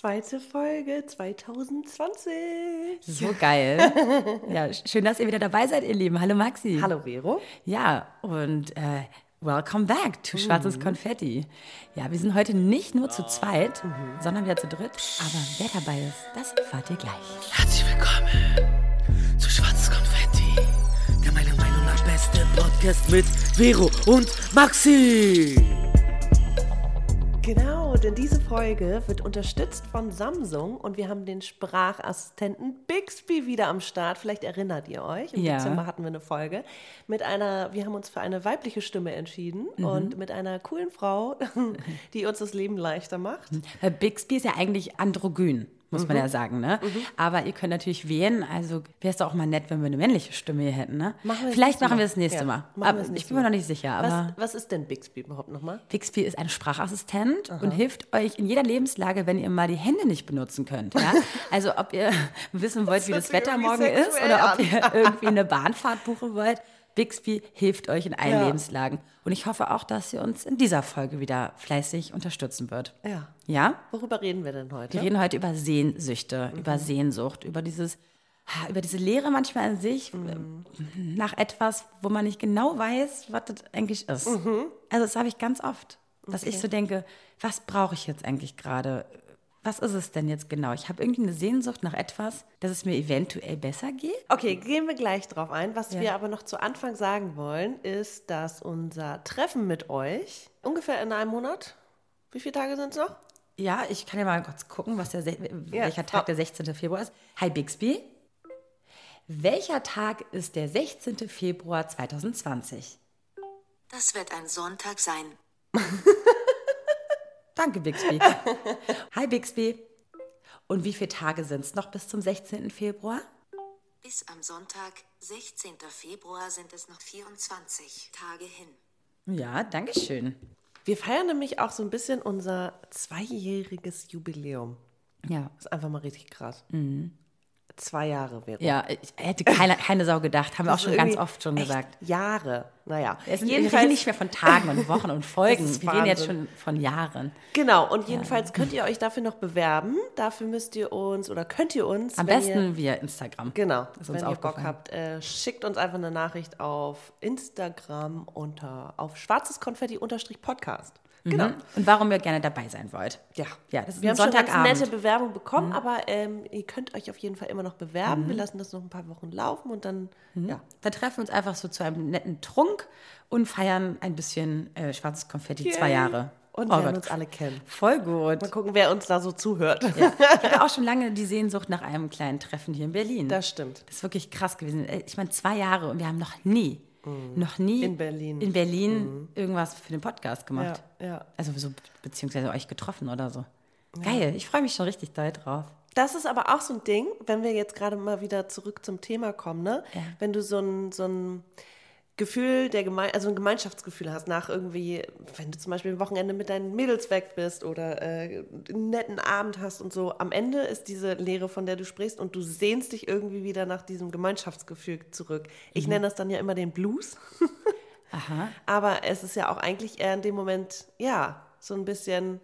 Zweite Folge 2020. So geil. ja, schön, dass ihr wieder dabei seid, ihr Lieben. Hallo Maxi. Hallo Vero. Ja, und äh, welcome back to Schwarzes mhm. Konfetti. Ja, wir sind heute nicht nur zu zweit, mhm. sondern wieder zu dritt. Aber wer dabei ist, das erfahrt ihr gleich. Herzlich willkommen zu Schwarzes Konfetti, der meiner Meinung nach beste Podcast mit Vero und Maxi. Genau, denn diese Folge wird unterstützt von Samsung und wir haben den Sprachassistenten Bixby wieder am Start. Vielleicht erinnert ihr euch. Im ja. Dezember hatten wir eine Folge mit einer, wir haben uns für eine weibliche Stimme entschieden mhm. und mit einer coolen Frau, die uns das Leben leichter macht. Bixby ist ja eigentlich androgyn muss mhm. man ja sagen. Ne? Mhm. Aber ihr könnt natürlich wählen. Also wäre es doch auch mal nett, wenn wir eine männliche Stimme hier hätten. Ne? Machen Vielleicht machen wir es nächste ja. Mal. Aber ich bin mir noch nicht sicher. Was, was, ist denn Bixby überhaupt nochmal? Bixby ist ein Sprachassistent Aha. und hilft euch in jeder Lebenslage, wenn ihr mal die Hände nicht benutzen könnt. Ja? Also ob ihr wissen wollt, das wie das Wetter morgen ist oder ob ihr irgendwie eine Bahnfahrt buchen wollt. Bixby hilft euch in allen ja. Lebenslagen. Und ich hoffe auch, dass ihr uns in dieser Folge wieder fleißig unterstützen wird. Ja. Ja? Worüber reden wir denn heute? Wir reden heute über Sehnsüchte, mhm. über Sehnsucht, über dieses über diese Lehre manchmal an sich, mhm. nach etwas, wo man nicht genau weiß, was das eigentlich ist. Mhm. Also das habe ich ganz oft, dass okay. ich so denke, was brauche ich jetzt eigentlich gerade? Was ist es denn jetzt genau? Ich habe irgendwie eine Sehnsucht nach etwas, dass es mir eventuell besser geht. Okay, gehen wir gleich drauf ein. Was ja. wir aber noch zu Anfang sagen wollen, ist, dass unser Treffen mit euch ungefähr in einem Monat, wie viele Tage sind es noch? Ja, ich kann ja mal kurz gucken, was der, welcher Tag der 16. Februar ist. Hi Bixby. Welcher Tag ist der 16. Februar 2020? Das wird ein Sonntag sein. Danke, Bixby. Hi, Bixby. Und wie viele Tage sind es noch bis zum 16. Februar? Bis am Sonntag, 16. Februar, sind es noch 24 Tage hin. Ja, danke schön. Wir feiern nämlich auch so ein bisschen unser zweijähriges Jubiläum. Ja. Das ist einfach mal richtig krass. Mhm zwei Jahre wäre. Ja, ich hätte keine, keine Sau gedacht. Haben wir auch schon ganz oft schon gesagt. Jahre. Naja. Es jedenfalls nicht mehr von Tagen und Wochen und Folgen. Wir reden jetzt schon von Jahren. Genau. Und jedenfalls ja. könnt ihr euch dafür noch bewerben. Dafür müsst ihr uns oder könnt ihr uns. Am besten ihr, via Instagram. Genau. wenn ihr Bock habt, äh, schickt uns einfach eine Nachricht auf Instagram unter auf schwarzes Konfetti-Podcast. Genau. Mhm. Und warum ihr gerne dabei sein wollt. Ja. Ja, das ist Wir ein haben Sonntagabend. schon nette Bewerbung bekommen, mhm. aber ähm, ihr könnt euch auf jeden Fall immer noch bewerben. Mhm. Wir lassen das noch ein paar Wochen laufen und dann, mhm. ja. Dann treffen wir uns einfach so zu einem netten Trunk und feiern ein bisschen äh, schwarzes Konfetti, Yay. zwei Jahre. Und oh lernen uns alle kennen. Voll gut. Mal gucken, wer uns da so zuhört. Ja. Ich hatte auch schon lange die Sehnsucht nach einem kleinen Treffen hier in Berlin. Das stimmt. Das ist wirklich krass gewesen. Äh, ich meine, zwei Jahre und wir haben noch nie Mhm. Noch nie in Berlin, in Berlin mhm. irgendwas für den Podcast gemacht. Ja, ja. Also so, beziehungsweise euch getroffen oder so. Ja. Geil, ich freue mich schon richtig doll drauf. Das ist aber auch so ein Ding, wenn wir jetzt gerade mal wieder zurück zum Thema kommen, ne? Wenn du so ein, so ein Gefühl der Geme also ein Gemeinschaftsgefühl hast nach irgendwie, wenn du zum Beispiel ein Wochenende mit deinen Mädels weg bist oder äh, einen netten Abend hast und so. Am Ende ist diese Lehre, von der du sprichst, und du sehnst dich irgendwie wieder nach diesem Gemeinschaftsgefühl zurück. Ich mhm. nenne das dann ja immer den Blues. Aha. Aber es ist ja auch eigentlich eher in dem Moment, ja, so ein bisschen,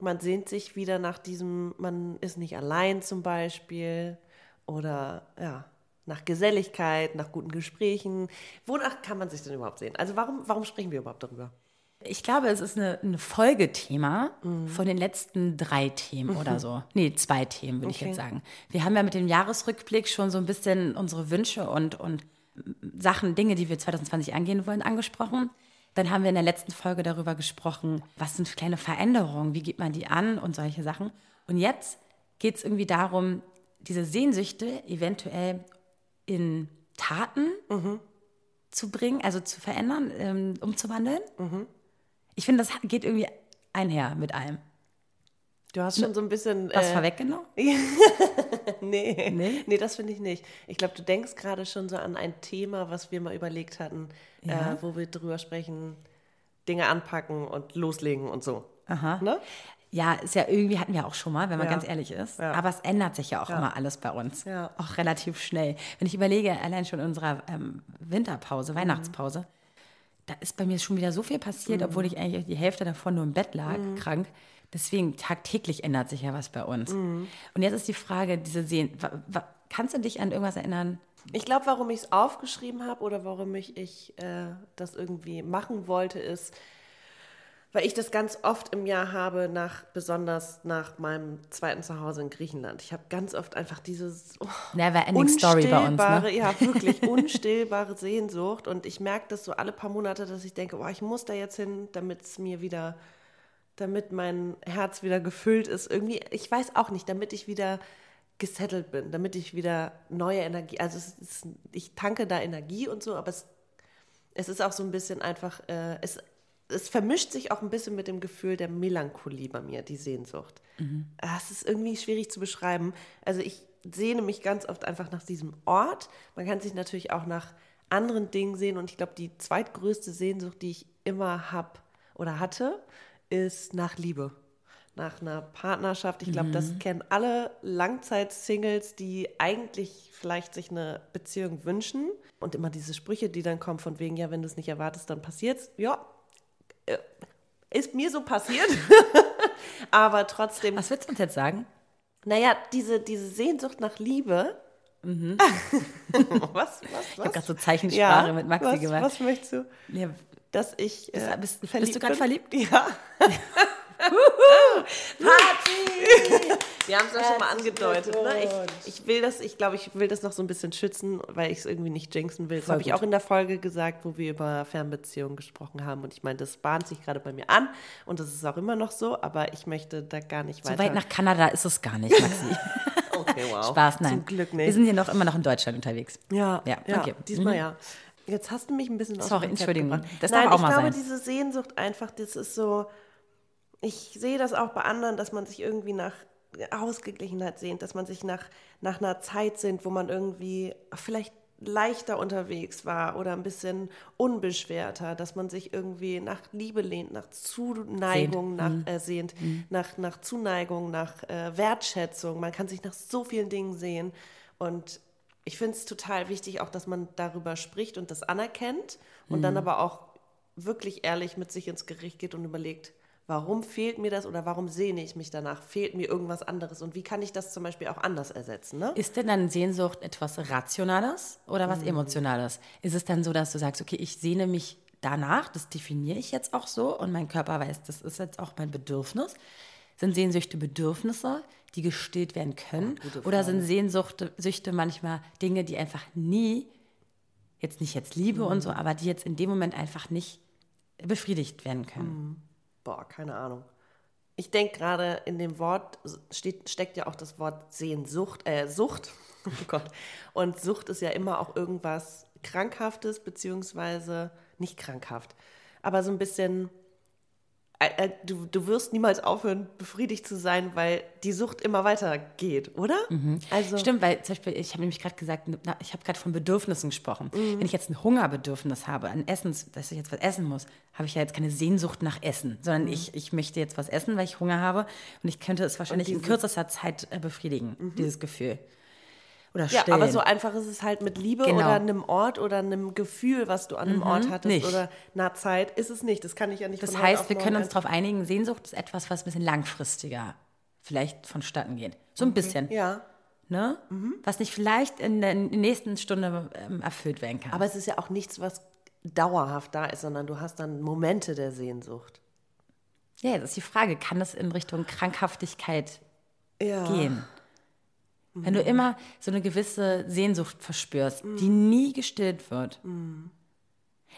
man sehnt sich wieder nach diesem, man ist nicht allein zum Beispiel oder ja nach Geselligkeit, nach guten Gesprächen. Wonach kann man sich denn überhaupt sehen? Also warum, warum sprechen wir überhaupt darüber? Ich glaube, es ist eine, ein Folgethema mhm. von den letzten drei Themen mhm. oder so. Nee, zwei Themen, würde okay. ich jetzt sagen. Wir haben ja mit dem Jahresrückblick schon so ein bisschen unsere Wünsche und, und Sachen, Dinge, die wir 2020 angehen wollen, angesprochen. Dann haben wir in der letzten Folge darüber gesprochen, was sind kleine Veränderungen, wie geht man die an und solche Sachen. Und jetzt geht es irgendwie darum, diese Sehnsüchte eventuell in Taten mhm. zu bringen, also zu verändern, ähm, umzuwandeln. Mhm. Ich finde, das geht irgendwie einher mit allem. Du hast schon so ein bisschen. Was äh, vorweggenommen? nee, nee, nee, das finde ich nicht. Ich glaube, du denkst gerade schon so an ein Thema, was wir mal überlegt hatten, ja. äh, wo wir drüber sprechen, Dinge anpacken und loslegen und so. Aha. Ne? Ja, ist ja irgendwie hatten wir auch schon mal, wenn man ja. ganz ehrlich ist. Ja. Aber es ändert sich ja auch ja. immer alles bei uns. Auch relativ schnell. Wenn ich überlege, allein schon in unserer ähm, Winterpause, mhm. Weihnachtspause, da ist bei mir schon wieder so viel passiert, obwohl ich eigentlich die Hälfte davon nur im Bett lag, krank. Deswegen tagtäglich ändert sich ja was bei uns. Und jetzt ist die Frage, diese Sehen, kannst du dich an irgendwas erinnern? Ich glaube, warum ich es aufgeschrieben habe oder warum ich, ich äh, das irgendwie machen wollte, ist, weil ich das ganz oft im Jahr habe, nach, besonders nach meinem zweiten Zuhause in Griechenland. Ich habe ganz oft einfach dieses oh, Never ending story bei uns, unstillbare, ne? ja wirklich unstillbare Sehnsucht. Und ich merke das so alle paar Monate, dass ich denke, oh, ich muss da jetzt hin, damit es mir wieder, damit mein Herz wieder gefüllt ist. Irgendwie, ich weiß auch nicht, damit ich wieder gesettelt bin, damit ich wieder neue Energie, also ist, ich tanke da Energie und so, aber es, es ist auch so ein bisschen einfach, äh, es, es vermischt sich auch ein bisschen mit dem Gefühl der Melancholie bei mir, die Sehnsucht. Ah, Es ist irgendwie schwierig zu beschreiben. Also ich sehne mich ganz oft einfach nach diesem Ort. Man kann sich natürlich auch nach anderen Dingen sehen und ich glaube, die zweitgrößte Sehnsucht, die ich immer habe oder hatte, ist nach Liebe. Nach einer Partnerschaft. Ich glaube, das kennen alle Langzeit-Singles, die eigentlich vielleicht sich eine Beziehung wünschen. Und immer diese Sprüche, die dann kommen von wegen, ja, wenn du es nicht erwartest, dann passiert's. Ja, äh, ist mir so passiert. Aber trotzdem Was willst du uns jetzt sagen? naja, diese, diese Sehnsucht nach Liebe. was? Was? Ich habe was? gerade so Zeichensprache mit Maxi was, gemacht. Was möchtest du? Ja, Dass ich. Bist- äh, bist- bist du bin? verliebt? Ja. Party! Wir haben es ja schon mal angedeutet. Ne? Ich, ich will das, ich glaube, ich will das noch so ein bisschen schützen, weil ich es irgendwie nicht jinxen will. Das habe ich auch in der Folge gesagt, wo wir über Fernbeziehungen gesprochen haben. Und ich meine, das bahnt sich gerade bei mir an und das ist auch immer noch so, aber ich möchte da gar nicht so weiter. weit nach Kanada ist es gar nicht, Maxi. okay, wow. Spaß, nein. Zum Glück nicht. Wir sind hier noch immer noch in Deutschland unterwegs. Ja, Ja, ja, okay. diesmal Mhm. ja. Jetzt hast du mich ein bisschen aus Sorry, Entschuldigung. Das darf Nein, auch ich mal glaube, sein. diese Sehnsucht einfach, das ist so, ich sehe das auch bei anderen, dass man sich irgendwie nach Ausgeglichenheit sehnt, dass man sich nach, nach einer Zeit sehnt, wo man irgendwie vielleicht leichter unterwegs war oder ein bisschen unbeschwerter, dass man sich irgendwie nach Liebe lehnt, nach Zuneigung, nach, äh, sehnt, nach, nach Zuneigung, nach äh, Wertschätzung. Man kann sich nach so vielen Dingen sehen. Und ich finde es total wichtig, auch dass man darüber spricht und das anerkennt und dann aber auch wirklich ehrlich mit sich ins Gericht geht und überlegt, warum fehlt mir das oder warum sehne ich mich danach? Fehlt mir irgendwas anderes und wie kann ich das zum Beispiel auch anders ersetzen? Ne? Ist denn dann Sehnsucht etwas Rationales oder was Emotionales? Ist es dann so, dass du sagst, okay, ich sehne mich danach, das definiere ich jetzt auch so und mein Körper weiß, das ist jetzt auch mein Bedürfnis? Sind Sehnsüchte Bedürfnisse, die gestillt werden können? oder sind Sehnsuchte Süchte manchmal Dinge, die einfach nie, jetzt nicht jetzt Liebe und so, aber die jetzt in dem Moment einfach nicht befriedigt werden können? Boah, keine Ahnung. Ich denke gerade in dem Wort steht, steckt ja auch das Wort Sehnsucht, äh, Sucht. Oh Gott. Und Sucht ist ja immer auch irgendwas Krankhaftes, beziehungsweise nicht krankhaft. Aber so ein bisschen, du, du wirst niemals aufhören, befriedigt zu sein, weil die Sucht immer weitergeht, oder? Also, Stimmt, weil zum Beispiel, ich habe nämlich gerade gesagt, na, ich habe gerade von Bedürfnissen gesprochen. Wenn ich jetzt ein Hungerbedürfnis habe, an Essens, dass ich jetzt was essen muss, habe ich ja jetzt keine Sehnsucht nach Essen, sondern ich, ich möchte jetzt was essen, weil ich Hunger habe und ich könnte es wahrscheinlich in kürzester Zeit äh, befriedigen, dieses Gefühl. Oder Ja, aber so einfach ist es halt mit Liebe Genau. oder einem Ort oder einem Gefühl, was du an einem Ort hattest nicht. oder einer Zeit, ist es nicht. Das kann ich ja nicht das heißt, wir können uns darauf einigen, Sehnsucht ist etwas, was ein bisschen langfristiger vielleicht vonstatten geht. So ein bisschen. Ja, Ne? Was nicht vielleicht in der nächsten Stunde ähm, erfüllt werden kann. aber es ist ja auch nichts, was dauerhaft da ist, sondern du hast dann Momente der Sehnsucht. Ja, jetzt ist die Frage, kann das in Richtung Krankhaftigkeit Ja. gehen? Wenn du immer so eine gewisse Sehnsucht verspürst, die nie gestillt wird.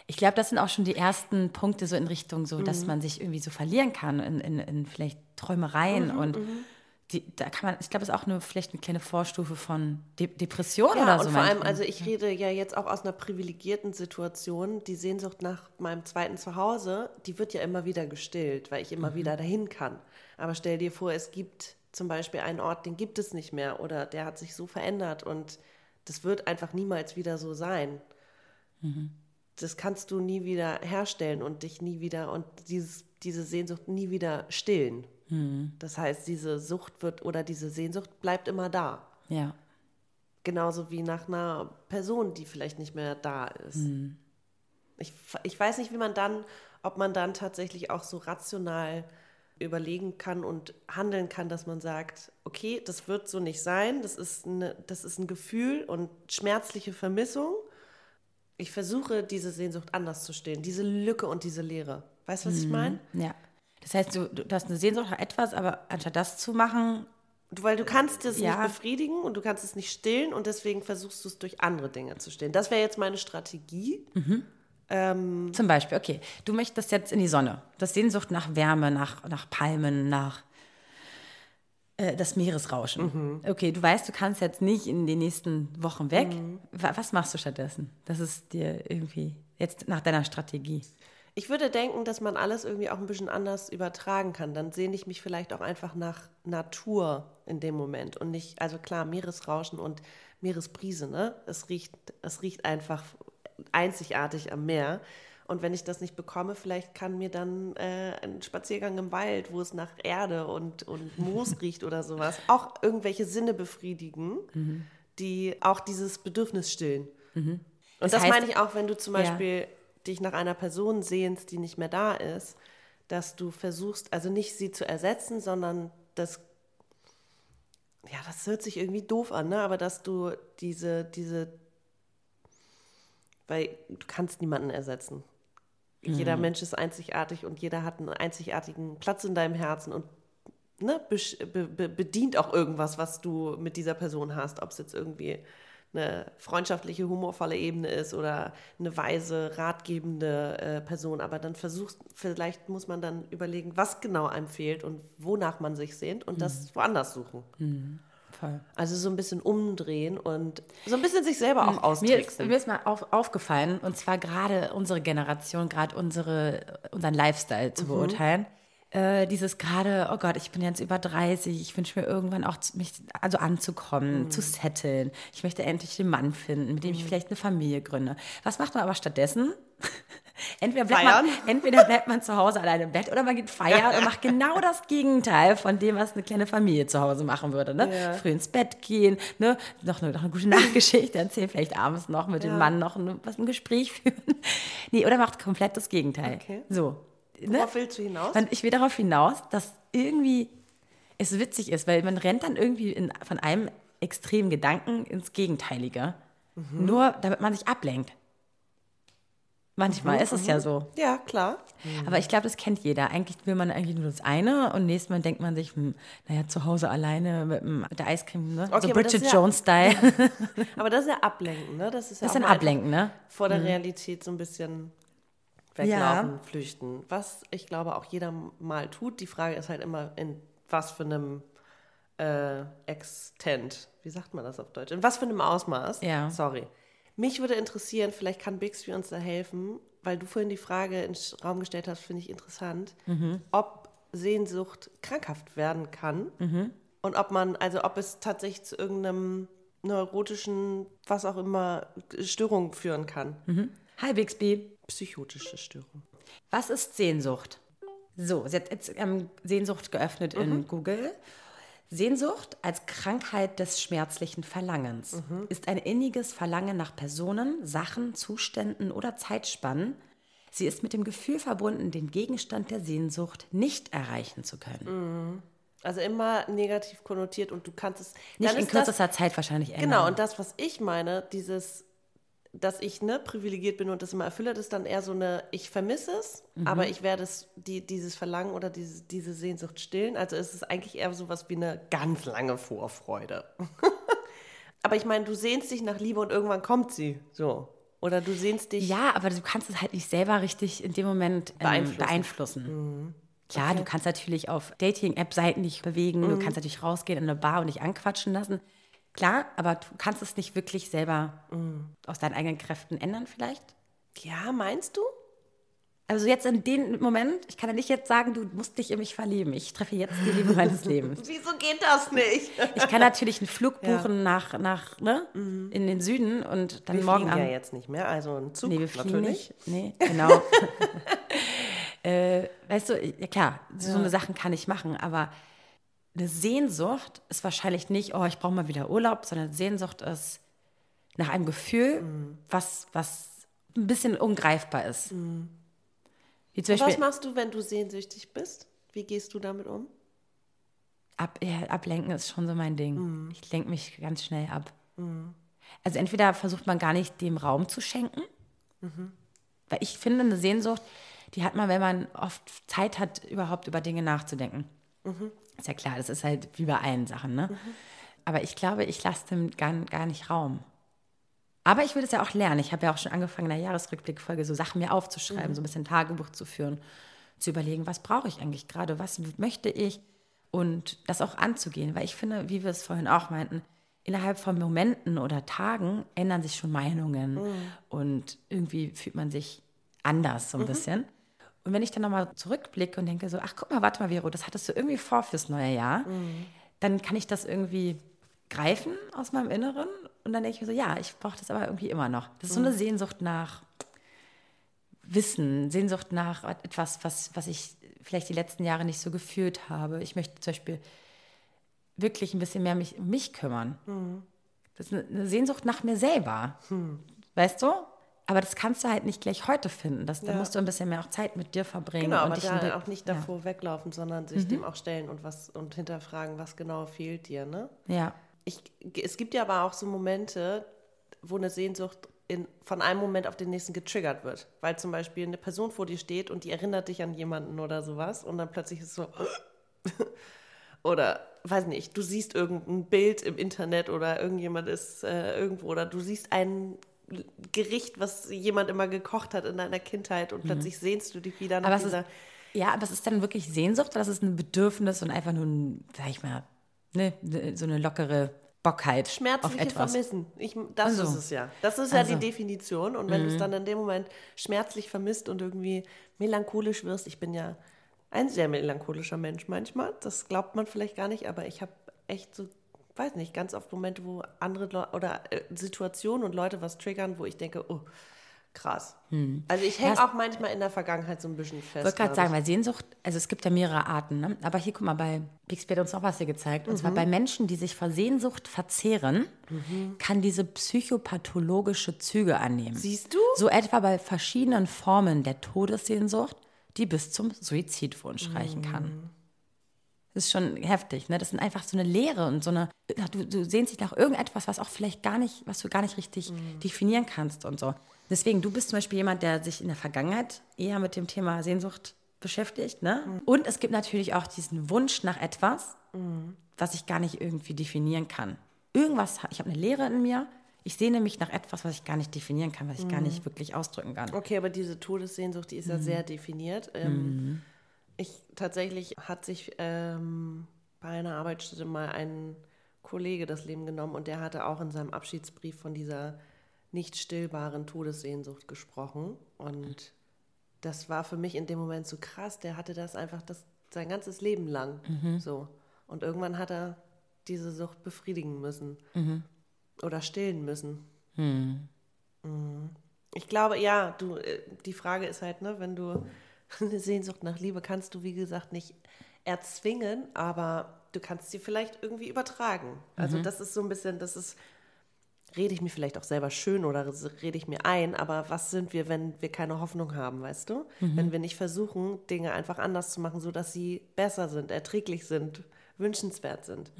Ich glaube, das sind auch schon die ersten Punkte so in Richtung so, dass man sich irgendwie so verlieren kann in, in, in vielleicht Träumereien und die, da kann man, ich glaube, das ist auch eine, vielleicht eine kleine Vorstufe von De Depression Ja, oder und so. vor allem, also ich rede ja jetzt auch aus einer privilegierten Situation. Die Sehnsucht nach meinem zweiten Zuhause, die wird ja immer wieder gestillt, weil ich immer wieder dahin kann. Aber stell dir vor, es gibt zum Beispiel einen Ort, den gibt es nicht mehr oder der hat sich so verändert und das wird einfach niemals wieder so sein. Das kannst du nie wieder herstellen und dich nie wieder und dieses, diese Sehnsucht nie wieder stillen. Das heißt, diese Sucht wird oder diese Sehnsucht bleibt immer da. ja. Genauso wie nach einer Person, die vielleicht nicht mehr da ist. Ich, ich weiß nicht, wie man dann, ob man dann tatsächlich auch so rational überlegen kann und handeln kann, dass man sagt, okay, das wird so nicht sein, das ist, eine, das ist ein Gefühl und schmerzliche Vermissung. Ich versuche, diese Sehnsucht anders zu stehen, diese Lücke und diese Leere. Weißt du, was ich meine? Ja. Das heißt, du, du hast eine Sehnsucht nach etwas, aber anstatt das zu machen, weil du kannst es Ja. nicht befriedigen und du kannst es nicht stillen und deswegen versuchst du es durch andere Dinge zu stillen. Das wäre jetzt meine Strategie. Ähm, Zum Beispiel, okay, du möchtest jetzt in die Sonne. Das Sehnsucht nach Wärme, nach, nach Palmen, nach äh, das Meeresrauschen. Okay, du weißt, du kannst jetzt nicht in den nächsten Wochen weg. Wa- Was machst du stattdessen? Das ist dir irgendwie jetzt nach deiner Strategie. Ich würde denken, dass man alles irgendwie auch ein bisschen anders übertragen kann. Dann sehne ich mich vielleicht auch einfach nach Natur in dem Moment und nicht, also klar, Meeresrauschen und Meeresbrise, ne? Es riecht, es riecht einfach einzigartig am Meer. Und wenn ich das nicht bekomme, vielleicht kann mir dann äh, ein Spaziergang im Wald, wo es nach Erde und, und Moos riecht oder sowas, auch irgendwelche Sinne befriedigen, die auch dieses Bedürfnis stillen. Und Das das, heißt- meine ich auch, wenn du zum Ja. Beispiel dich nach einer Person sehnst, die nicht mehr da ist, dass du versuchst, also nicht sie zu ersetzen, sondern das, ja, das hört sich irgendwie doof an, ne? aber dass du diese, diese, weil du kannst niemanden ersetzen. Jeder Mensch ist einzigartig und jeder hat einen einzigartigen Platz in deinem Herzen und ne, be, be, bedient auch irgendwas, was du mit dieser Person hast, ob es jetzt irgendwie eine freundschaftliche, humorvolle Ebene ist oder eine weise, ratgebende äh, Person. Aber dann versuchst, vielleicht muss man dann überlegen, was genau einem fehlt und wonach man sich sehnt und das woanders suchen. Voll. Also so ein bisschen umdrehen und so ein bisschen sich selber auch Mir ist, austricksen. mir ist mal auf, aufgefallen, und zwar gerade unsere Generation, gerade unsere, unseren Lifestyle zu beurteilen. Äh, dieses gerade, oh Gott, ich bin jetzt über 30, ich wünsche mir irgendwann auch zu- mich also anzukommen, zu setteln. Ich möchte endlich den Mann finden, mit dem ich vielleicht eine Familie gründe. Was macht man aber stattdessen? Entweder bleibt, man, entweder bleibt man zu Hause alleine im Bett oder man geht feiern und macht genau das Gegenteil von dem, was eine kleine Familie zu Hause machen würde. Ne? Ja. Früh ins Bett gehen, ne? noch, eine, noch eine gute Nachtgeschichte erzählen, vielleicht abends noch mit dem Mann noch ein, was, ein Gespräch führen. Nee, oder macht komplett das Gegenteil. Okay. So. Ne? Worauf willst du hinaus? Und ich will darauf hinaus, dass irgendwie es witzig ist, weil man rennt dann irgendwie in, von einem extremen Gedanken ins Gegenteilige, Mhm. nur damit man sich ablenkt. Manchmal Mhm, ist es ja so. Ja, klar. Aber ich glaube, das kennt jeder. Eigentlich will man eigentlich nur das eine und nächstes Mal denkt man sich, hm, naja, zu Hause alleine mit, mit der Eiscreme, ne? Okay, so Bridget ja- Jones-Style. Aber das ist ja Ablenken, ne? Das ist ja Das ist ein Ablenken, ne? Vor der Realität so ein bisschen weglaufen, Ja. flüchten. Was ich glaube auch jeder mal tut. Die Frage ist halt immer, in was für einem äh, Extent, wie sagt man das auf Deutsch? In was für einem Ausmaß? Ja. Sorry. Mich würde interessieren, vielleicht kann Bixby uns da helfen, weil du vorhin die Frage in den Raum gestellt hast, finde ich interessant, Mhm. ob Sehnsucht krankhaft werden kann Mhm. und ob man, also ob es tatsächlich zu irgendeinem neurotischen, was auch immer, Störung führen kann. Hi Bixby. Psychotische Störung. Was ist Sehnsucht? So, sie hat jetzt ähm, Sehnsucht geöffnet in Google. Sehnsucht als Krankheit des schmerzlichen Verlangens ist ein inniges Verlangen nach Personen, Sachen, Zuständen oder Zeitspannen. Sie ist mit dem Gefühl verbunden, den Gegenstand der Sehnsucht nicht erreichen zu können. Also immer negativ konnotiert und du kannst es. Nicht in ist das- kürzester Zeit wahrscheinlich ändern. Genau, und das, was ich meine, dieses, dass ich ne, privilegiert bin und das immer erfülle, das ist dann eher so eine, ich vermisse es, Mhm. aber ich werde es, die, dieses Verlangen oder diese, diese Sehnsucht stillen. Also es ist eigentlich eher so was wie eine ganz lange Vorfreude. aber ich meine, du sehnst dich nach Liebe und irgendwann kommt sie. So. Oder du sehnst dich. Ja, aber du kannst es halt nicht selber richtig in dem Moment ähm, Beeinflussen. beeinflussen. Klar, du kannst natürlich auf Dating-App-Seiten dich bewegen, du kannst natürlich rausgehen in eine Bar und dich anquatschen lassen. Klar, aber du kannst es nicht wirklich selber aus deinen eigenen Kräften ändern vielleicht. Ja, meinst du? Also jetzt in dem Moment, ich kann ja nicht jetzt sagen, du musst dich in mich verlieben. Ich treffe jetzt die Liebe meines Lebens. Wieso geht das nicht? Ich kann natürlich einen Flug buchen nach, nach ne, in den Süden und dann Wir morgen fliegen ja Abend. jetzt nicht mehr, also ein Zug Nee, wir fliegen natürlich. nicht. Nee, genau. äh, weißt du, ja klar, so eine Sachen kann ich machen, aber eine Sehnsucht ist wahrscheinlich nicht, oh, ich brauche mal wieder Urlaub, sondern Sehnsucht ist nach einem Gefühl, was, was, ein bisschen ungreifbar ist. Mhm. Was machst du, wenn du sehnsüchtig bist? Wie gehst du damit um? ab, ja, ablenken ist schon so mein Ding. Mhm. Ich lenke mich ganz schnell ab. Also entweder versucht man gar nicht dem Raum zu schenken, Mhm. weil ich finde, eine Sehnsucht, die hat man, wenn man oft Zeit hat, überhaupt über Dinge nachzudenken. Mhm. Ist ja klar, das ist halt wie bei allen Sachen, ne? Aber ich glaube, ich lasse dem gar, gar nicht Raum. Aber ich will es ja auch lernen. Ich habe ja auch schon angefangen, in der Jahresrückblickfolge so Sachen mir aufzuschreiben, so ein bisschen Tagebuch zu führen, zu überlegen, was brauche ich eigentlich gerade, was möchte ich und das auch anzugehen. Weil ich finde, wie wir es vorhin auch meinten, innerhalb von Momenten oder Tagen ändern sich schon Meinungen und irgendwie fühlt man sich anders so ein bisschen. Und wenn ich dann nochmal zurückblicke und denke so, ach guck mal, warte mal, Vero, das hattest du irgendwie vor fürs neue Jahr, dann kann ich das irgendwie greifen aus meinem Inneren und dann denke ich mir so, ja, ich brauche das aber irgendwie immer noch. Das ist so eine Sehnsucht nach Wissen, Sehnsucht nach etwas, was, was ich vielleicht die letzten Jahre nicht so gefühlt habe. Ich möchte zum Beispiel wirklich ein bisschen mehr mich, um mich kümmern. Das ist eine, eine Sehnsucht nach mir selber. Weißt du? Aber das kannst du halt nicht gleich heute finden. Das, Da Ja. musst du ein bisschen mehr auch Zeit mit dir verbringen. Genau, und aber dich da auch nicht ja. davor weglaufen, sondern sich dem auch stellen und was und hinterfragen, was genau fehlt dir, ne? Ja. Ich, es gibt ja aber auch so Momente, wo eine Sehnsucht in, von einem Moment auf den nächsten getriggert wird. Weil zum Beispiel eine Person vor dir steht und die erinnert dich an jemanden oder sowas und dann plötzlich ist es so. oder, weiß nicht, du siehst irgendein Bild im Internet oder irgendjemand ist äh, irgendwo oder du siehst ein Gericht, was jemand immer gekocht hat in deiner Kindheit und plötzlich sehnst du dich wieder nach Mhm. Aber es dieser. ist, ja, aber es ist dann wirklich Sehnsucht oder das ist ein Bedürfnis und einfach nur ein, sag ich mal, ne, so eine lockere Bockheit auf Schmerzliche etwas. Vermissen. Ich, das Also. ist es ja. Das ist ja Also. Mhm. die Definition. Und wenn du es dann in dem Moment schmerzlich vermisst und irgendwie melancholisch wirst, ich bin ja ein sehr melancholischer Mensch manchmal, das glaubt man vielleicht gar nicht, aber ich habe echt so, weiß nicht, ganz oft Momente, wo andere Leute oder äh, Situationen und Leute was triggern, wo ich denke, oh, krass. Also ich hänge Hm. Auch manchmal in der Vergangenheit so ein bisschen fest. Ich wollte gerade sagen, weil Sehnsucht, also es gibt ja mehrere Arten, ne? aber hier, guck mal, bei Bixby hat uns noch was hier gezeigt. Und Mhm. zwar bei Menschen, die sich vor Sehnsucht verzehren, kann diese psychopathologische Züge annehmen. Siehst du? So etwa bei verschiedenen Formen der Todessehnsucht, die bis zum Suizidwunsch reichen kann. Das ist schon heftig, ne? Das sind einfach so eine Leere und so eine, du, du sehnst dich nach irgendetwas, was auch vielleicht gar nicht, was du gar nicht richtig definieren kannst und so. Deswegen, du bist zum Beispiel jemand, der sich in der Vergangenheit eher mit dem Thema Sehnsucht beschäftigt, ne? Und es gibt natürlich auch diesen Wunsch nach etwas, was ich gar nicht irgendwie definieren kann. Irgendwas, ich habe eine Leere in mir, ich sehne mich nach etwas, was ich gar nicht definieren kann, was ich gar nicht wirklich ausdrücken kann. Okay, aber diese Todessehnsucht, die ist ja sehr definiert. Ähm, Ich tatsächlich hat sich ähm, bei einer Arbeitsstätte mal ein Kollege das Leben genommen und der hatte auch in seinem Abschiedsbrief von dieser nicht stillbaren Todessehnsucht gesprochen. Und das war für mich in dem Moment so krass. Der hatte das einfach das, sein ganzes Leben lang so. Und irgendwann hat er diese Sucht befriedigen müssen oder stillen müssen. Mhm. Ich glaube, ja, du, äh, die Frage ist halt, ne, wenn du eine Sehnsucht nach Liebe kannst du, wie gesagt, nicht erzwingen, aber du kannst sie vielleicht irgendwie übertragen. Also das ist so ein bisschen, das ist, rede ich mir vielleicht auch selber schön oder rede ich mir ein, aber was sind wir, wenn wir keine Hoffnung haben, weißt du? Wenn wir nicht versuchen, Dinge einfach anders zu machen, sodass sie besser sind, erträglich sind, wünschenswert sind.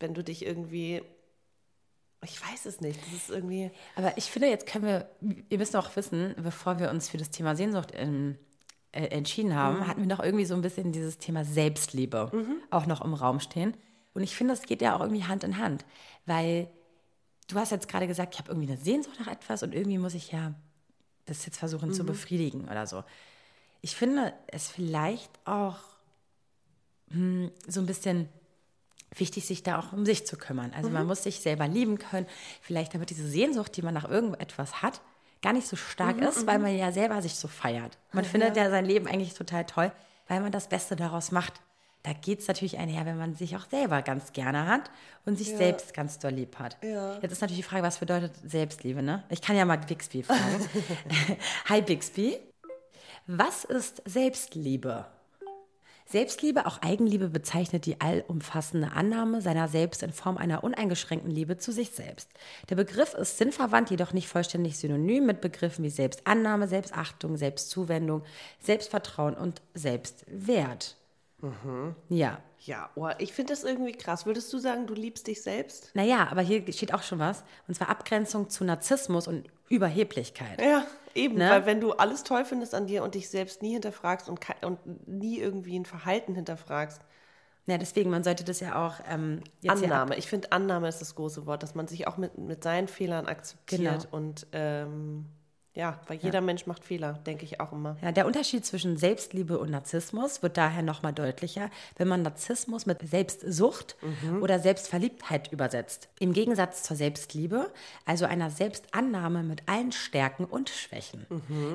Wenn du dich irgendwie, ich weiß es nicht, das ist irgendwie, Aber ich finde, jetzt können wir, ihr müsst auch wissen, bevor wir uns für das Thema Sehnsucht ähm, äh, entschieden haben, hatten wir noch irgendwie so ein bisschen dieses Thema Selbstliebe auch noch im Raum stehen. Und ich finde, das geht ja auch irgendwie Hand in Hand, weil du hast jetzt gerade gesagt, ich habe irgendwie eine Sehnsucht nach etwas und irgendwie muss ich ja das jetzt versuchen zu befriedigen oder so. Ich finde es vielleicht auch hm, so ein bisschen wichtig, sich da auch um sich zu kümmern. Also man muss sich selber lieben können, vielleicht damit diese Sehnsucht, die man nach irgendetwas hat, gar nicht so stark ist, weil man ja selber sich so feiert. Man findet ja sein Leben eigentlich total toll, weil man das Beste daraus macht. Da geht es natürlich einher, wenn man sich auch selber ganz gerne hat und sich selbst ganz doll lieb hat. Jetzt ist natürlich die Frage, was bedeutet Selbstliebe, ne? Ich kann ja mal Bixby fragen. Hi Bixby. Was ist Selbstliebe? Selbstliebe, auch Eigenliebe, bezeichnet die allumfassende Annahme seiner selbst in Form einer uneingeschränkten Liebe zu sich selbst. Der Begriff ist sinnverwandt, jedoch nicht vollständig synonym mit Begriffen wie Selbstannahme, Selbstachtung, Selbstzuwendung, Selbstvertrauen und Selbstwert. Ja. Ja, oh, ich finde das irgendwie krass. Würdest du sagen, du liebst dich selbst? Naja, aber hier steht auch schon was. Und zwar Abgrenzung zu Narzissmus und Überheblichkeit. Ja, eben. Ne? Weil wenn du alles toll findest an dir und dich selbst nie hinterfragst und, und nie irgendwie ein Verhalten hinterfragst. Ja, deswegen, man sollte das ja auch ähm, Annahme. Ich finde, Annahme ist das große Wort, dass man sich auch mit, mit seinen Fehlern akzeptiert. Genau. Und ähm, ja, weil jeder Mensch macht Fehler, denke ich auch immer. Ja, der Unterschied zwischen Selbstliebe und Narzissmus wird daher nochmal deutlicher, wenn man Narzissmus mit Selbstsucht oder Selbstverliebtheit übersetzt. Im Gegensatz zur Selbstliebe, also einer Selbstannahme mit allen Stärken und Schwächen,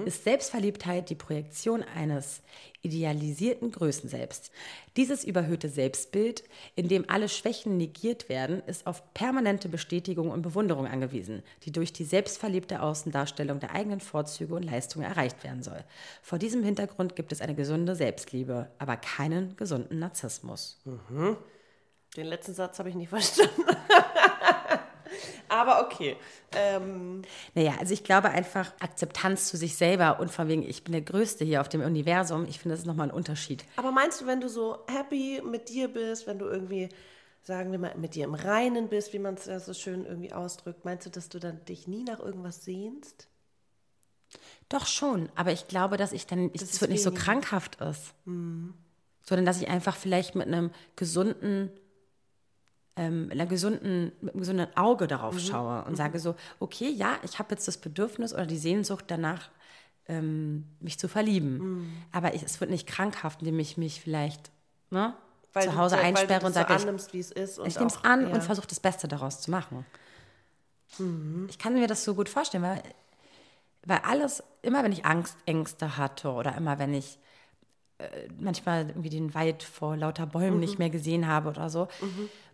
ist Selbstverliebtheit die Projektion eines idealisierten Größenselbst. Dieses überhöhte Selbstbild, in dem alle Schwächen negiert werden, ist auf permanente Bestätigung und Bewunderung angewiesen, die durch die selbstverliebte Außendarstellung der eigenen Vorzüge und Leistungen erreicht werden soll. Vor diesem Hintergrund gibt es eine gesunde Selbstliebe, aber keinen gesunden Narzissmus. Den letzten Satz habe ich nicht verstanden. Aber okay. Ähm, Naja, also ich glaube einfach Akzeptanz zu sich selber und von wegen, ich bin der Größte hier auf dem Universum, ich finde, das ist nochmal ein Unterschied. aber meinst du, wenn du so happy mit dir bist, wenn du irgendwie, sagen wir mal, mit dir im Reinen bist, wie man es ja so schön irgendwie ausdrückt, meinst du, dass du dann dich nie nach irgendwas sehnst? Doch schon, aber ich glaube, dass ich dann, Das es ist wird nicht so krankhaft ist, sondern dass ich einfach vielleicht mit einem gesunden, ähm, einer gesunden, mit einem gesunden Auge darauf schaue und sage so, okay, ja, ich habe jetzt das Bedürfnis oder die Sehnsucht danach, ähm, mich zu verlieben, aber ich, es wird nicht krankhaft, indem ich mich vielleicht ne, Weil zu Hause du, einsperre und sage, so ich, annimmst, wie es ist. Ich nehme es an ja. und versuche das Beste daraus zu machen. Ich kann mir das so gut vorstellen, weil, weil alles, immer wenn ich Angst, Ängste hatte oder immer wenn ich manchmal irgendwie den Wald vor lauter Bäumen Mhm. nicht mehr gesehen habe oder so,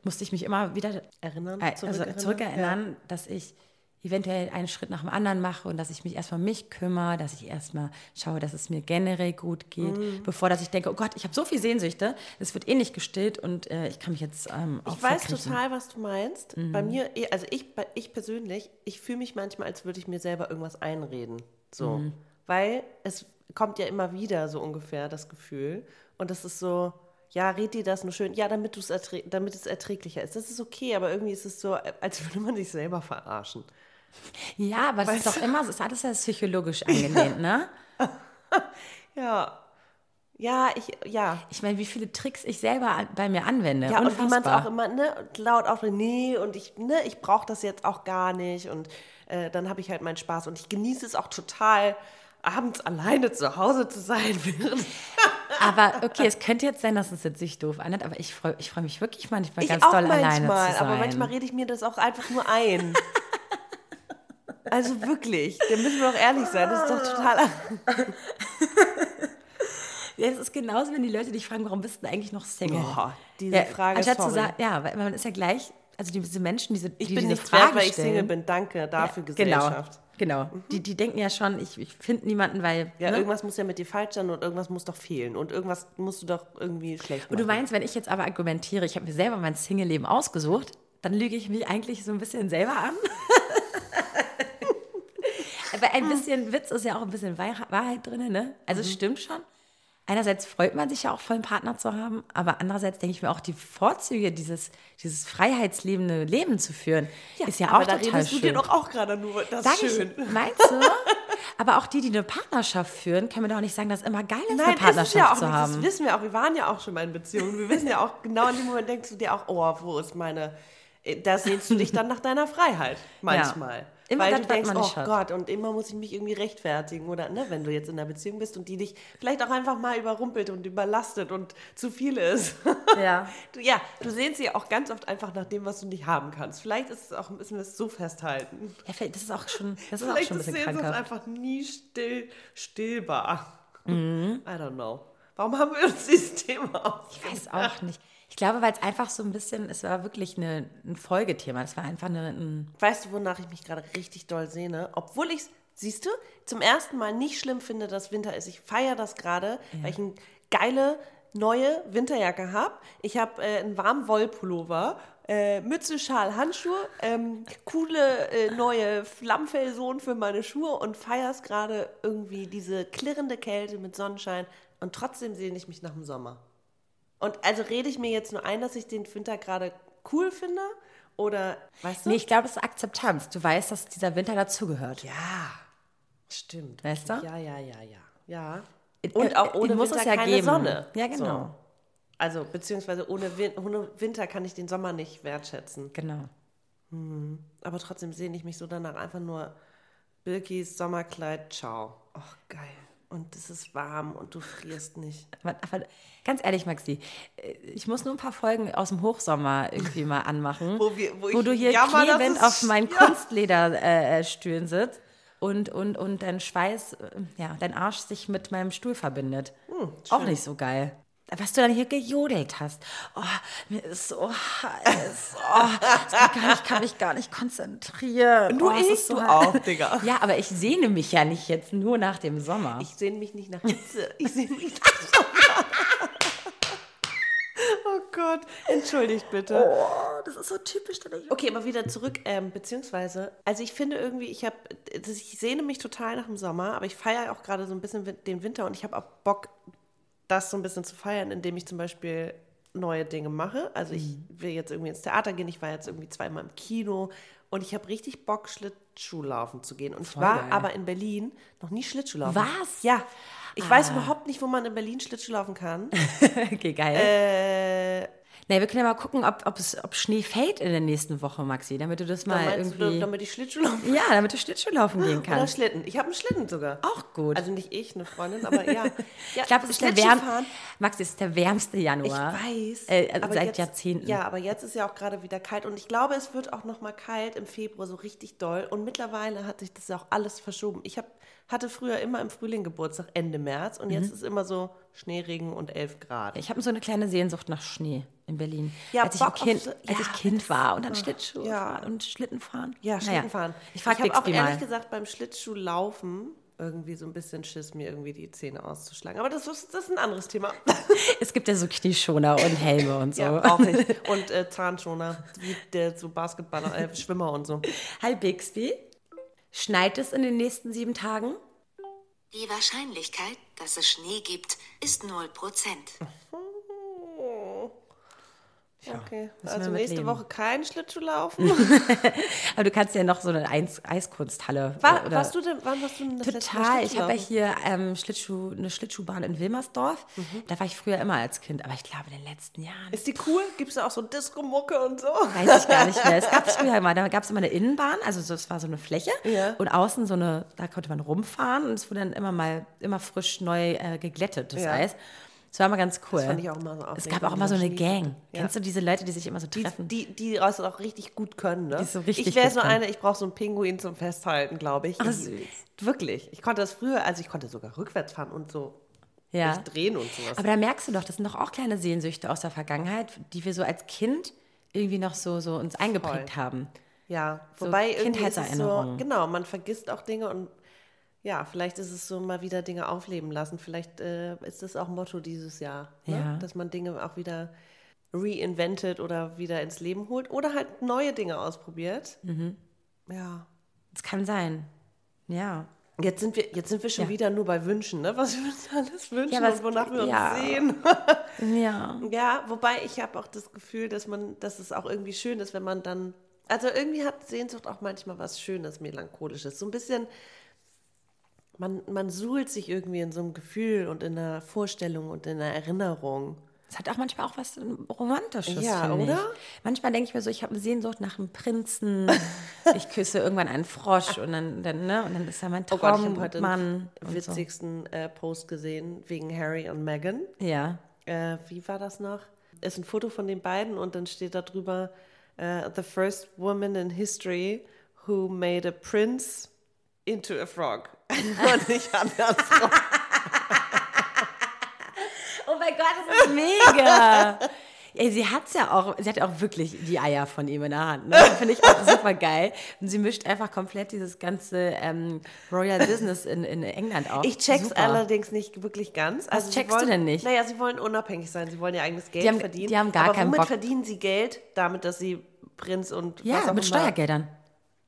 musste ich mich immer wieder Erinnern, äh, also zurückerinnern, zurückerinnern, dass ich eventuell einen Schritt nach dem anderen mache und dass ich mich erstmal um mich kümmere, dass ich erstmal schaue, dass es mir generell gut geht, Mhm. bevor dass ich denke, oh Gott, ich habe so viel Sehnsüchte, es wird eh nicht gestillt und äh, ich kann mich jetzt ähm, auch Ich weiß verkriechen. total, was du meinst. Bei mir, eh- also ich, ich persönlich, ich fühle mich manchmal, als würde ich mir selber irgendwas einreden. So. Weil es kommt ja immer wieder so ungefähr das Gefühl. Und das ist so, ja, red dir das nur schön. Ja, damit, du's damit es erträglicher ist. Das ist okay, aber irgendwie ist es so, als würde man sich selber verarschen. Ja, aber es ist doch immer, es ist alles ja psychologisch angelehnt, ne? Ja. Ja, ich, ja. Ich meine, wie viele Tricks ich selber an, bei mir anwende. Ja, und wie man es Unfassbar. auch immer ne, laut auch, nee, und ich, ne, ich brauche das jetzt auch gar nicht. Und äh, dann habe ich halt meinen Spaß. Und ich genieße es auch total, abends alleine zu Hause zu sein. während- Aber okay, es könnte jetzt sein, dass es jetzt sich doof anhört, aber ich freue ich freu mich wirklich manchmal ich ganz auch doll manchmal, alleine zu sein. aber manchmal rede ich mir das auch einfach nur ein. also wirklich, da müssen wir doch ehrlich sein. Das ist doch total. Ja, es ist genauso, wenn die Leute dich fragen, warum bist du eigentlich noch Single? Boah, diese ja, Frage, Anstatt zu sorry. sagen, ja, weil man ist ja gleich, also diese Menschen, diese, Ich die bin diese nicht Frage wert, weil ich Single bin. Danke dafür, genau, Gesellschaft. genau. Die, die denken ja schon, ich, ich finde niemanden, weil, Ja, ne? irgendwas muss ja mit dir falsch sein und irgendwas muss doch fehlen. Und irgendwas musst du doch irgendwie schlecht machen. Und du meinst, wenn ich jetzt aber argumentiere, ich habe mir selber mein Single-Leben ausgesucht, dann lüge ich mich eigentlich so ein bisschen selber an. aber ein bisschen Witz ist ja auch ein bisschen Wahr- Wahrheit drin, ne? Also es stimmt schon. Einerseits freut man sich ja auch, vollen Partner zu haben, aber andererseits denke ich mir auch, die Vorzüge, dieses, dieses freiheitslebende Leben zu führen, ist ja auch da total redest schön. du dir doch auch gerade nur das Sag schön. ich, meinst du? Aber auch die, die eine Partnerschaft führen, können mir doch nicht sagen, dass es immer geil ist, Nein, eine ist Partnerschaft ja auch zu nicht. haben. Das wissen wir auch. Wir waren ja auch schon mal in Beziehungen. Wir wissen ja auch, genau in dem Moment denkst du dir auch, oh, wo ist meine. Da sehnst du dich dann nach deiner Freiheit. Manchmal. Immer Weil das, du denkst, oh hat. Gott, und immer muss ich mich irgendwie rechtfertigen. Oder ne, wenn du jetzt in einer Beziehung bist und die dich vielleicht auch einfach mal überrumpelt und überlastet und zu viel ist. Ja. Du, ja, du sehnst sie auch ganz oft einfach nach dem, was du nicht haben kannst. Vielleicht ist es auch, müssen wir es so festhalten. Ja, vielleicht- das ist auch schon, das ist auch Vielleicht schon ein ist bisschen krankhaft. einfach nie still, stillbar. Mhm. I don't know. Warum haben wir uns dieses Thema aus? Ich weiß auch nicht. Ich glaube, weil es einfach so ein bisschen, es war wirklich eine, ein Folgethema. Das war einfach eine, ein, Weißt du, wonach ich mich gerade richtig doll sehne? Obwohl ich es, siehst du, zum ersten Mal nicht schlimm finde, dass Winter ist. Ich feiere das gerade, weil ich eine geile, neue Winterjacke habe. Ich habe äh, einen warmen Wollpullover, äh, Mütze, Schal, Handschuhe, ähm, coole äh, neue Flammfellsohlen für meine Schuhe und feierst gerade irgendwie diese klirrende Kälte mit Sonnenschein und trotzdem sehne ich mich nach dem Sommer. Und also rede ich mir jetzt nur ein, dass ich den Winter gerade cool finde oder, weißt du? Nee, ich glaube, es ist Akzeptanz. Du weißt, dass dieser Winter dazugehört. Ja, stimmt. Weißt du? Ja, ja, ja, ja. Ja. Äh, Und auch ohne muss Winter es ja keine geben. Sonne. Ja, genau. So. Also, beziehungsweise ohne, Win ohne Winter kann ich den Sommer nicht wertschätzen. Genau. Aber trotzdem sehne ich mich so danach einfach nur Bilkis Sommerkleid, ciao. Ach, geil. Und es ist warm und du frierst nicht. Aber, aber ganz ehrlich, Maxi, äh, ich muss nur ein paar Folgen aus dem Hochsommer irgendwie mal anmachen, Wo wir- wo wo du hier jammer, klebend auf meinen ja. Kunstlederstühlen sitzt und, und, und dein Schweiß, äh, ja, dein Arsch sich mit meinem Stuhl verbindet. Hm, Auch nicht so geil. Was du dann hier gejodelt hast. Oh, mir ist so heiß. Oh, ich kann mich gar nicht konzentrieren. Du oh, ich, ist so du auch, Digga. Ja, aber ich sehne mich ja nicht jetzt nur nach dem Sommer. Ich sehne mich nicht nach Hitze. Ich sehne mich nach Sommer. Oh Gott, entschuldigt bitte. oh, das ist so typisch. Okay, aber wieder zurück, ähm, beziehungsweise, also ich finde irgendwie, ich habe, ich sehne mich total nach dem Sommer, aber ich feiere auch gerade so ein bisschen den Winter und ich habe auch Bock, das so ein bisschen zu feiern, indem ich zum Beispiel neue Dinge mache. Also ich will jetzt irgendwie ins Theater gehen, ich war jetzt irgendwie zweimal im Kino und ich habe richtig Bock, Schlittschuhlaufen zu gehen. Und ich war geil. aber in Berlin noch nie Schlittschuhlaufen. Was? Ja. Ich weiß überhaupt nicht, wo man in Berlin Schlittschuhlaufen kann. Okay, geil. äh, Na, wir können ja mal gucken, ob, ob, Schnee fällt in der nächsten Woche, Maxi, damit du das da mal du, irgendwie. damit ich Schlittschuhlaufen ja, damit du Schlittschuh laufen gehen oder kannst. Schlitten. Ich habe einen Schlitten sogar. Auch gut. Also nicht ich, eine Freundin, aber ja. ja ich glaube, es ist der wärm Schlittschuhfahren, Maxi, es ist der wärmste Ich Januar. weiß. Äh, also seit jetzt, Jahrzehnten. Ja, aber jetzt ist ja auch gerade wieder kalt und ich glaube, es wird auch noch mal kalt im Februar so richtig doll und mittlerweile hat sich das ja auch alles verschoben. Ich hab, hatte früher immer im Frühling Geburtstag, Ende März und Mhm. jetzt ist immer so Schneeregen und 11 Grad. Ich habe so eine kleine Sehnsucht nach Schnee in Berlin. Ja, als ich, kind, so- als ja, ich Kind war und dann Schlittschuh ja. und Schlitten fahren. ja, Naja, Schlittenfahren. Ich frage habe auch ehrlich mal. gesagt beim Schlittschuhlaufen irgendwie so ein bisschen Schiss, mir irgendwie die Zähne auszuschlagen. Aber das ist, das ist ein anderes Thema. Es gibt ja so Knieschoner und Helme und so. Ja, brauche ich. Und äh, Zahnschoner, wie der so Basketballer, äh, Schwimmer und so. Hi Bixby. Schneit es in den nächsten sieben Tagen? Die Wahrscheinlichkeit, dass es Schnee gibt, ist 0%. Okay, müssen also nächste mitleben. Woche kein Schlittschuh laufen. Aber du kannst ja noch so eine Eis Eiskunsthalle. War, oder- warst du denn, wann warst du denn das Total. Ich habe ja hier ähm, Schlittschuh, eine Schlittschuhbahn in Wilmersdorf. Mhm. Da war ich früher immer als Kind, aber ich glaube in den letzten Jahren. Ist die cool? Gibt es da auch so Disco-Mucke und so? Weiß ich gar nicht mehr. Es gab es früher immer, da gab es immer eine Innenbahn, also so, es war so eine Fläche Ja. und außen so eine, da konnte man rumfahren und es wurde dann immer mal, immer frisch neu äh, geglättet, das Ja. Eis. Das war immer ganz cool. Das fand ich auch immer so Es gab auch immer so eine Gang. Ja. Kennst du diese Leute, die sich immer so Die, treffen? die, die das auch richtig gut können, ne? Die so richtig ich wäre so eine, ich brauche so einen Pinguin zum Festhalten, glaube ich. Ach, süß. Wirklich. Ich konnte das früher, also ich konnte sogar rückwärts fahren und so ja. drehen und sowas. Aber da merkst du doch, das sind doch auch kleine Sehnsüchte aus der Vergangenheit, die wir so als Kind irgendwie noch so, so uns eingeprägt haben. Ja, So wobei irgendwie ist es so, genau, man vergisst auch Dinge und ja, vielleicht ist es so mal wieder Dinge aufleben lassen. Vielleicht äh, ist das auch Motto dieses Jahr, ne? Ja. dass man Dinge auch wieder reinventet oder wieder ins Leben holt oder halt neue Dinge ausprobiert. Mhm. Ja. Das kann sein. Ja. Jetzt sind wir, jetzt sind wir schon Ja. wieder nur bei Wünschen, ne? Was wir uns alles wünschen Ja, was- und wonach wir uns ja. sehen. Ja. Ja, wobei ich habe auch das Gefühl, dass man, dass es auch irgendwie schön ist, wenn man dann, also irgendwie hat Sehnsucht auch manchmal was Schönes, Melancholisches. So ein bisschen, man, man suhlt sich irgendwie in so einem Gefühl und in einer Vorstellung und in einer Erinnerung. Es hat auch manchmal auch was Romantisches, Ja, oder? Ich. Manchmal denke ich mir so, ich habe eine Sehnsucht nach einem Prinzen. ich küsse irgendwann einen Frosch und dann, dann, ne, und dann ist er mein Oh Gott, ich habe heute Traummann. einen und so. witzigsten äh, Post gesehen wegen Harry und Meghan. Ja. Äh, wie war das noch? Ist ein Foto von den beiden und dann steht da drüber, äh, the first woman in history who made a prince into a frog. und ich andersrum. Oh mein Gott, das ist mega. Ey, sie hat's ja auch, sie hat ja auch wirklich die Eier von ihm in der Hand. Ne? Finde ich auch super geil. Und sie mischt einfach komplett dieses ganze ähm, Royal Business in, in England auf. Ich check's Super. allerdings nicht wirklich ganz. Also checkst du wollen, denn nicht? Naja, sie wollen unabhängig sein. Sie wollen ihr eigenes Geld haben- verdienen. die haben gar Aber keinen womit Bock. verdienen sie Geld? Damit, dass sie Prinz und was Ja, auch mit immer- Steuergeldern.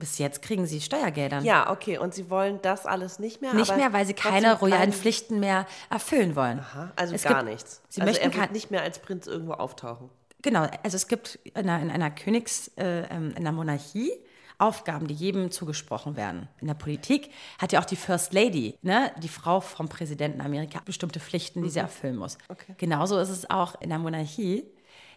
Bis jetzt kriegen sie Steuergeldern. Ja, okay. Und sie wollen das alles nicht mehr? Nicht mehr, weil sie keine royalen Pflichten mehr erfüllen wollen. Aha, also Es gar gibt- nichts. Sie also möchten er nicht mehr als Prinz irgendwo auftauchen. Genau, also es gibt in einer, in einer Königs, äh, ähm, in einer Monarchie Aufgaben, die jedem zugesprochen werden. In der Politik hat ja auch die First Lady, ne, die Frau vom Präsidenten Amerika, bestimmte Pflichten, die sie erfüllen muss. Genauso ist es auch in der Monarchie.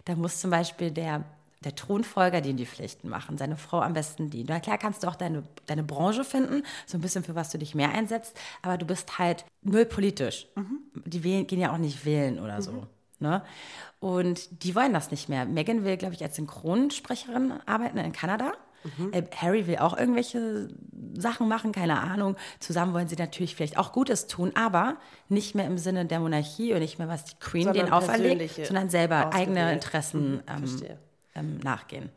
Da muss zum Beispiel der, der Thronfolger die die Pflichten machen, seine Frau am besten die. Na klar kannst du auch deine, deine Branche finden, so ein bisschen für was du dich mehr einsetzt, aber du bist halt null politisch. Die wählen, gehen ja auch nicht wählen oder so. Ne? Und die wollen das nicht mehr. Meghan will, glaube ich, als Synchronsprecherin arbeiten in Kanada. Äh, Harry will auch irgendwelche Sachen machen, keine Ahnung. Zusammen wollen sie natürlich vielleicht auch Gutes tun, aber nicht mehr im Sinne der Monarchie und nicht mehr, was die Queen Sondern denen auferlegt, sondern selber eigene. Interessen ähm, Verstehe. Ähm, nachgehen.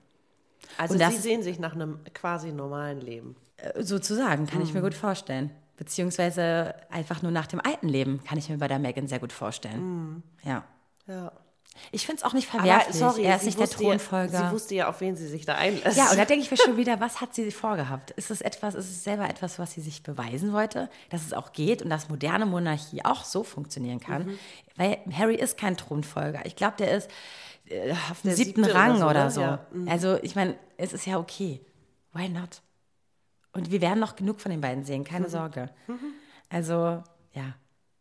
Also das- sie sehen sich nach einem quasi normalen Leben. Äh, Sozusagen, kann ich mir gut vorstellen. Beziehungsweise einfach nur nach dem alten Leben, kann ich mir bei der Megan sehr gut vorstellen. Ja. Ja. Ich finde es auch nicht Aber verwerflich. sorry, er ist sie nicht der wusste ja- Thronfolger. Sie wusste ja, auf wen sie sich da einlässt. Ja, und da denke ich mir schon wieder, was hat sie vorgehabt? Ist es etwas, ist es selber etwas, was sie sich beweisen wollte, dass es auch geht und dass moderne Monarchie auch so funktionieren kann? Mhm. Weil Harry ist kein Thronfolger. Ich glaube, der ist äh, auf dem siebten siebte Rang oder so, oder ne? so. Ja. Mhm. Also ich meine, es ist ja okay. Why not? Und wir werden noch genug von den beiden sehen, keine Mhm. Sorge. Also, ja.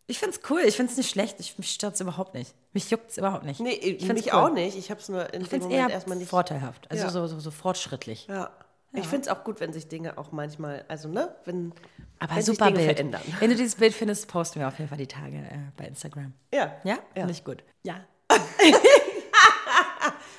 Ich finde es cool, ich finde es nicht schlecht, ich, mich stört es überhaupt nicht. Mich juckt es überhaupt nicht. Nee, ich ich find's mich cool. auch nicht. Ich habe es nur in Ich dem finde es Moment eher erstmal nicht. vorteilhaft, also Ja. so, so, so fortschrittlich. Ja. Ich finde es auch gut, wenn sich Dinge auch manchmal, also ne, wenn, Aber wenn super sich Dinge Bild. verändern. Wenn du dieses Bild findest, posten wir auf jeden Fall die Tage äh, bei Instagram. Ja. Ja? Finde ich gut. Ja.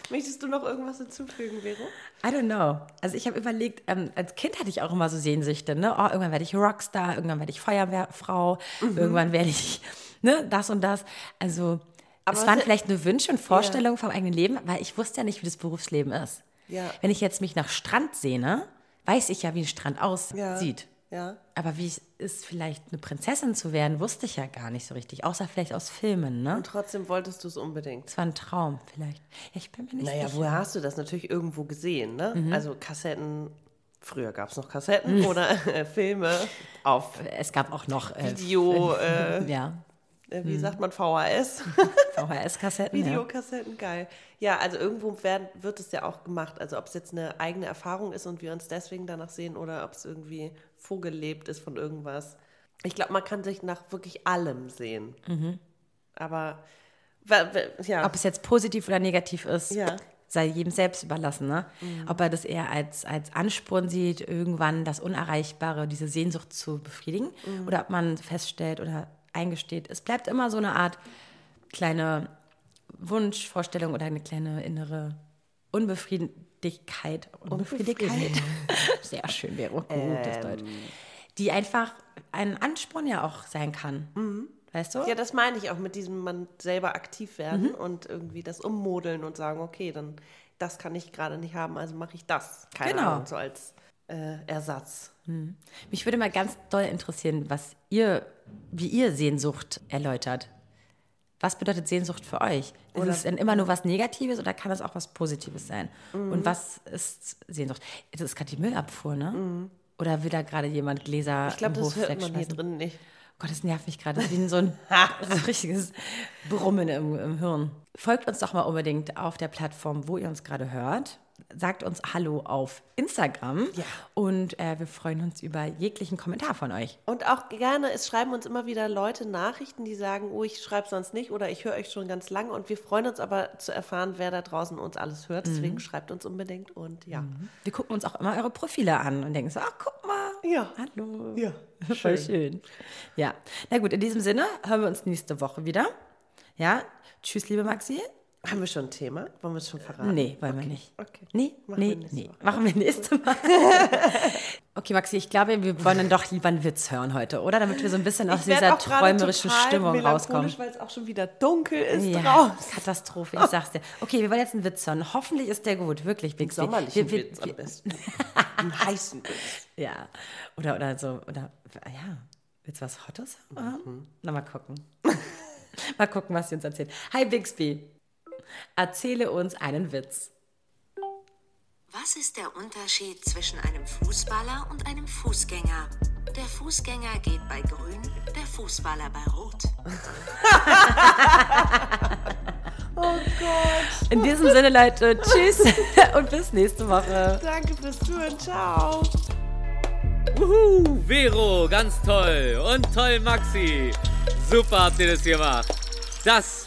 Möchtest du noch irgendwas hinzufügen, Vero? I don't know. Also ich habe überlegt, ähm, als Kind hatte ich auch immer so Sehnsüchte, ne? Oh, irgendwann werde ich Rockstar, irgendwann werde ich Feuerwehrfrau, Mhm. irgendwann werde ich, ne, das und das. Also Aber es waren vielleicht nur Wünsche und Vorstellungen vom eigenen Leben, weil ich wusste ja nicht, wie das Berufsleben ist. Ja. Wenn ich jetzt mich nach Strand sehne, weiß ich ja, wie ein Strand aussieht. Ja. Aber wie es ist, vielleicht eine Prinzessin zu werden, wusste ich ja gar nicht so richtig. Außer vielleicht aus Filmen, ne? Und trotzdem wolltest du es unbedingt. Es war ein Traum vielleicht. Ja, ich bin mir nicht Naja, sicher. woher hast du das? Natürlich irgendwo gesehen, ne? Mhm. Also Kassetten, früher gab es noch Kassetten oder äh, Filme auf Es gab auch noch äh, Video, äh, ja, äh, wie sagt man, VHS? VHS-Kassetten. Ja. Videokassetten, geil. Ja, also irgendwo werden, wird es ja auch gemacht. Also ob es jetzt eine eigene Erfahrung ist und wir uns deswegen danach sehen oder ob es irgendwie vorgelebt ist von irgendwas. Ich glaube, man kann sich nach wirklich allem sehen. Aber wa- wa- ja, Ob es jetzt positiv oder negativ ist, Ja. sei jedem selbst überlassen. Ne? Ob er das eher als, als Ansporn sieht, irgendwann das Unerreichbare, diese Sehnsucht zu befriedigen, oder ob man feststellt oder eingesteht, es bleibt immer so eine Art kleine Wunschvorstellung oder eine kleine innere Unbefriedigkeit. Unbefriedigkeit. Sehr schön, wäre auch gutes Deutsch. Die einfach ein Ansporn ja auch sein kann. Weißt du? ja, das meine ich auch mit diesem man selber aktiv werden und irgendwie das ummodeln und sagen, okay, dann das kann ich gerade nicht haben, also mache ich das. Keine Genau. Ahnung, so als äh, Ersatz. Mich würde mal ganz doll interessieren, was ihr, wie ihr Sehnsucht erläutert. Was bedeutet Sehnsucht für euch? Ist es denn immer nur was Negatives oder kann es auch was Positives sein? Und was ist Sehnsucht? Das ist gerade die Müllabfuhr, ne? Oder will da gerade jemand Gläser Ich glaube, das Hof hört man hier drin nicht. Gott, das nervt mich gerade. Das ist wie so ein, so ein richtiges Brummen im, im Hirn. Folgt uns doch mal unbedingt auf der Plattform, wo ihr uns gerade hört. Sagt uns Hallo auf Instagram. Ja. Und äh, wir freuen uns über jeglichen Kommentar von euch. Und auch gerne, es schreiben uns immer wieder Leute Nachrichten, die sagen, oh, ich schreibe sonst nicht oder ich höre euch schon ganz lange und wir freuen uns aber zu erfahren, wer da draußen uns alles hört. Deswegen Mhm. schreibt uns unbedingt und ja. Wir gucken uns auch immer eure Profile an und denken so, ach, guck mal. Ja. Hallo. Ja, Voll schön. Ja. Na gut, in diesem Sinne hören wir uns nächste Woche wieder. Ja. Tschüss, liebe Maxi. Haben wir schon ein Thema? Wollen wir es schon verraten? Nee, wollen wir nicht. Okay. Nee, Machen nee, wir nächste nee. Woche. Machen wir nächste Mal. okay, Maxi, ich glaube, wir wollen dann doch lieber einen Witz hören heute, oder? Damit wir so ein bisschen aus dieser träumerischen Stimmung rauskommen. weil es auch schon wieder dunkel ist Ja, draußen. Katastrophe, ich sag's dir. Okay, wir wollen jetzt einen Witz hören. Hoffentlich ist der gut, wirklich, Bixby. Sommerlichen Wir- wir- Witz am besten. Einen heißen Witz. Ja, oder, oder so, oder, ja, willst du was Hottes haben? Mhm. Na, mal gucken. mal gucken, was sie uns erzählt. Hi, Bixby. Erzähle uns einen Witz. Was ist der Unterschied zwischen einem Fußballer und einem Fußgänger? Der Fußgänger geht bei grün, der Fußballer bei rot. In diesem Sinne, Leute, tschüss und bis nächste Woche. Danke fürs Zuhören. Ciao. Wuhu, Vero, ganz toll. Und toll, Maxi. Super habt ihr das gemacht. Das